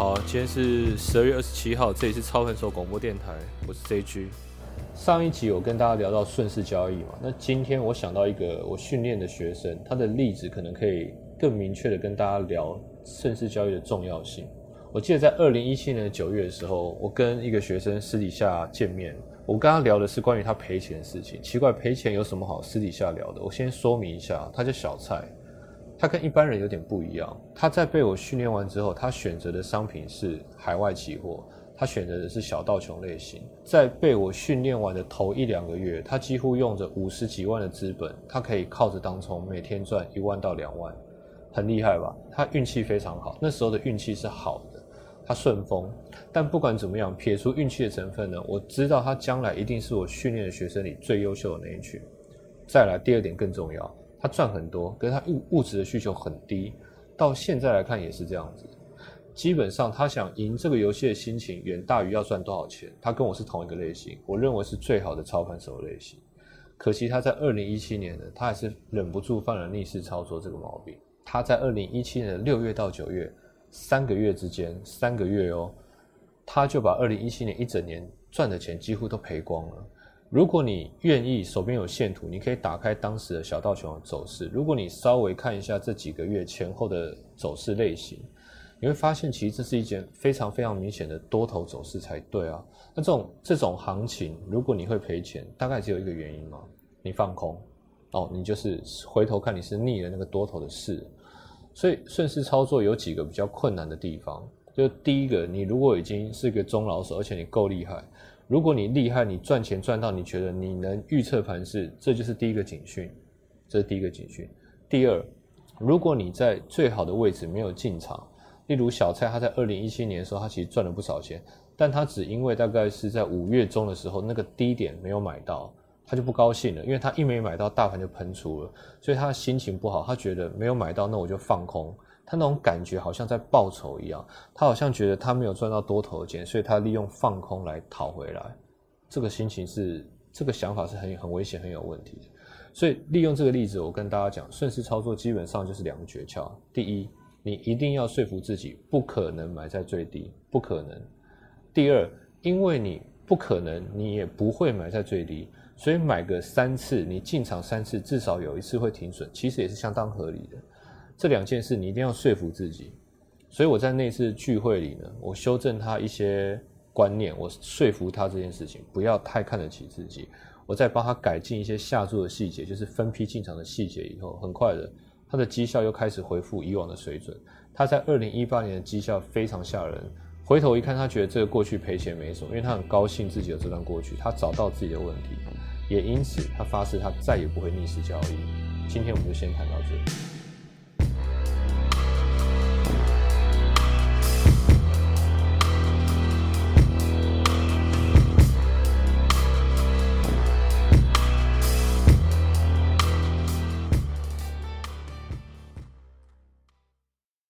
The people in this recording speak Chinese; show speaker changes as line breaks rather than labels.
好，今天是十二月二十七号，这里是超分手广播电台，我是 JG。上一集我跟大家聊到顺势交易嘛，那今天我想到一个我训练的学生，他的例子可能可以更明确的跟大家聊顺势交易的重要性。我记得在二零一七年的九月的时候，我跟一个学生私底下见面，我跟他聊的是关于他赔钱的事情。奇怪，赔钱有什么好私底下聊的？我先说明一下，他叫小蔡。他跟一般人有点不一样。他在被我训练完之后，他选择的商品是海外期货，他选择的是小道琼类型。在被我训练完的头一两个月，他几乎用着五十几万的资本，他可以靠着当冲每天赚一万到两万，很厉害吧？他运气非常好，那时候的运气是好的，他顺风。但不管怎么样，撇除运气的成分呢，我知道他将来一定是我训练的学生里最优秀的那一群。再来，第二点更重要。他赚很多，可是他物物质的需求很低，到现在来看也是这样子。基本上他想赢这个游戏的心情远大于要赚多少钱。他跟我是同一个类型，我认为是最好的操盘手类型。可惜他在二零一七年呢，他还是忍不住犯了逆势操作这个毛病。他在二零一七年的六月到九月三个月之间，三个月哦，他就把二零一七年一整年赚的钱几乎都赔光了。如果你愿意，手边有线图，你可以打开当时的小道琼的走势。如果你稍微看一下这几个月前后的走势类型，你会发现，其实这是一件非常非常明显的多头走势才对啊。那这种这种行情，如果你会赔钱，大概只有一个原因嘛，你放空哦，你就是回头看你是逆了那个多头的势。所以顺势操作有几个比较困难的地方，就第一个，你如果已经是个中老手，而且你够厉害。如果你厉害，你赚钱赚到你觉得你能预测盘势，这就是第一个警讯，这是第一个警讯。第二，如果你在最好的位置没有进场，例如小蔡他在二零一七年的时候，他其实赚了不少钱，但他只因为大概是在五月中的时候那个低点没有买到，他就不高兴了，因为他一没买到，大盘就喷出了，所以他心情不好，他觉得没有买到，那我就放空。他那种感觉好像在报仇一样，他好像觉得他没有赚到多头的钱，所以他利用放空来讨回来。这个心情是，这个想法是很很危险、很有问题的。所以利用这个例子，我跟大家讲，顺势操作基本上就是两个诀窍：第一，你一定要说服自己不可能买在最低，不可能；第二，因为你不可能，你也不会买在最低，所以买个三次，你进场三次，至少有一次会停损，其实也是相当合理的。这两件事你一定要说服自己，所以我在那次聚会里呢，我修正他一些观念，我说服他这件事情不要太看得起自己，我再帮他改进一些下注的细节，就是分批进场的细节。以后很快的，他的绩效又开始回复以往的水准。他在二零一八年的绩效非常吓人，回头一看，他觉得这个过去赔钱没什么，因为他很高兴自己有这段过去，他找到自己的问题，也因此他发誓他再也不会逆势交易。今天我们就先谈到这里。